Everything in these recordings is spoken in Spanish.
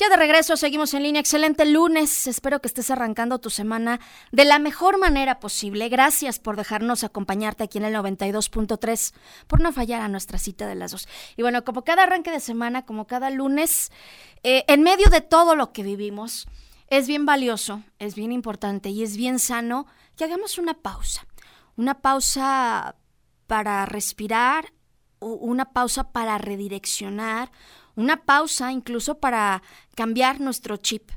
Ya de regreso, seguimos en línea. Excelente lunes. Espero que estés arrancando tu semana de la mejor manera posible. Gracias por dejarnos acompañarte aquí en el 92.3, por no fallar a nuestra cita de las dos. Y bueno, como cada arranque de semana, como cada lunes, eh, en medio de todo lo que vivimos, es bien valioso, es bien importante y es bien sano que hagamos una pausa. Una pausa para respirar, una pausa para redireccionar, una pausa incluso para cambiar nuestro chip.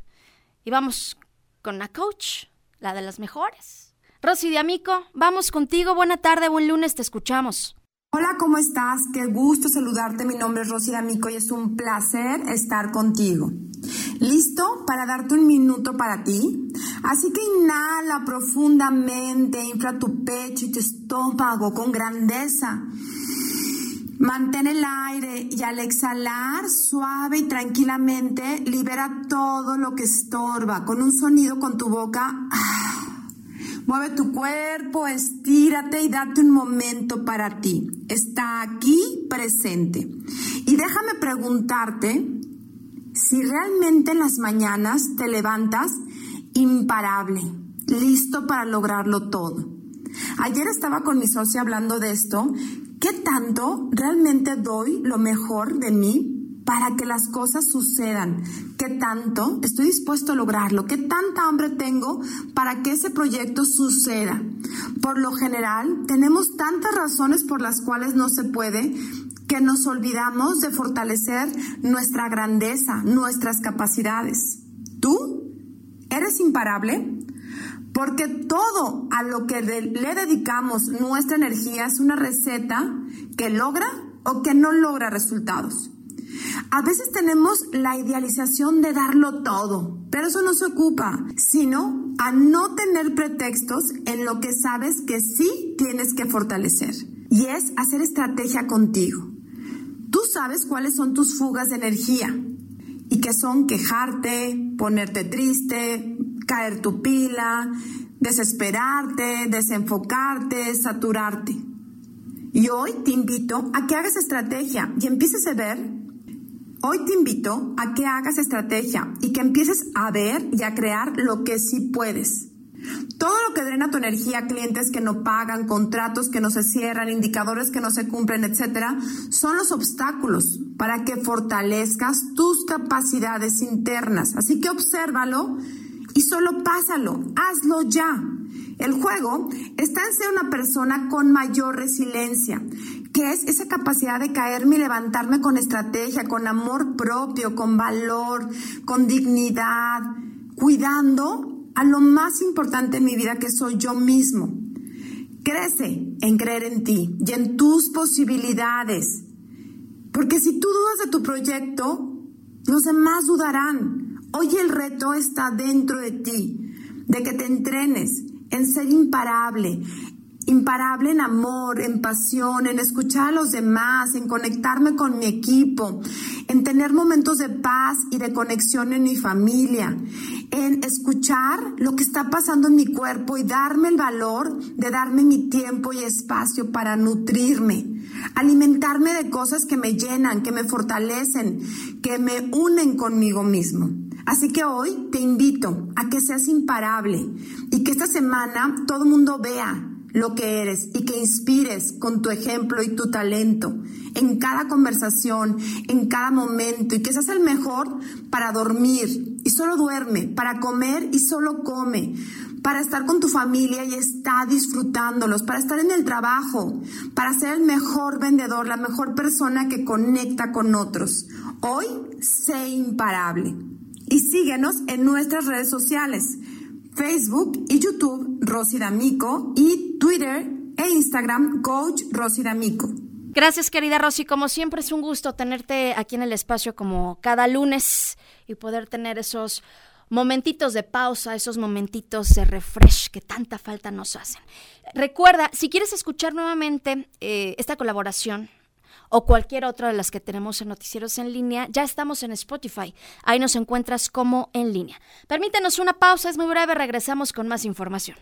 Y vamos con la coach, la de las mejores. Rosy de Amico, vamos contigo. Buena tarde, buen lunes, te escuchamos. Hola, ¿cómo estás? Qué gusto saludarte. Mi nombre es Rosy de Amico y es un placer estar contigo. ¿Listo para darte un minuto para ti? Así que inhala profundamente, infla tu pecho y tu estómago con grandeza. Mantén el aire y al exhalar suave y tranquilamente libera todo lo que estorba con un sonido con tu boca. Mueve tu cuerpo, estírate y date un momento para ti. Está aquí presente. Y déjame preguntarte si realmente en las mañanas te levantas imparable, listo para lograrlo todo. Ayer estaba con mi socia hablando de esto ¿Qué tanto realmente doy lo mejor de mí para que las cosas sucedan? ¿Qué tanto estoy dispuesto a lograrlo? ¿Qué tanta hambre tengo para que ese proyecto suceda? Por lo general, tenemos tantas razones por las cuales no se puede que nos olvidamos de fortalecer nuestra grandeza, nuestras capacidades. ¿Tú eres imparable? Porque todo a lo que le dedicamos nuestra energía es una receta que logra o que no logra resultados. A veces tenemos la idealización de darlo todo, pero eso no se ocupa, sino a no tener pretextos en lo que sabes que sí tienes que fortalecer. Y es hacer estrategia contigo. Tú sabes cuáles son tus fugas de energía y que son quejarte, ponerte triste, caer tu pila, desesperarte, desenfocarte, saturarte. Y hoy te invito a que hagas estrategia y empieces a ver. Hoy te invito a que hagas estrategia y que empieces a ver y a crear lo que sí puedes. Todo lo que drena tu energía, clientes que no pagan, contratos que no se cierran, indicadores que no se cumplen, etcétera, son los obstáculos para que fortalezcas tus capacidades internas. Así que obsérvalo y solo pásalo, hazlo ya. El juego está en ser una persona con mayor resiliencia, que es esa capacidad de caerme y levantarme con estrategia, con amor propio, con valor, con dignidad, cuidando a lo más importante en mi vida que soy yo mismo. Crece en creer en ti y en tus posibilidades. Porque si tú dudas de tu proyecto, los demás dudarán. Hoy el reto está dentro de ti, de que te entrenes en ser imparable, imparable en amor, en pasión, en escuchar a los demás, en conectarme con mi equipo, en tener momentos de paz y de conexión en mi familia, en escuchar lo que está pasando en mi cuerpo y darme el valor de darme mi tiempo y espacio para nutrirme, alimentarme de cosas que me llenan, que me fortalecen, que me unen conmigo mismo. Así que hoy te invito a que seas imparable y que esta semana todo el mundo vea lo que eres y que inspires con tu ejemplo y tu talento en cada conversación, en cada momento y que seas el mejor para dormir y solo duerme, para comer y solo come, para estar con tu familia y está disfrutándolos, para estar en el trabajo, para ser el mejor vendedor, la mejor persona que conecta con otros. Hoy sé imparable y síguenos en nuestras redes sociales, Facebook y YouTube Rosy D'Amico y Twitter e Instagram Coach Rosy D'Amico. Gracias querida Rosy, como siempre es un gusto tenerte aquí en el espacio como cada lunes y poder tener esos momentitos de pausa, esos momentitos de refresh que tanta falta nos hacen. Recuerda, si quieres escuchar nuevamente eh, esta colaboración, o cualquier otra de las que tenemos en Noticieros en línea, ya estamos en Spotify. Ahí nos encuentras como en línea. Permítenos una pausa, es muy breve, regresamos con más información.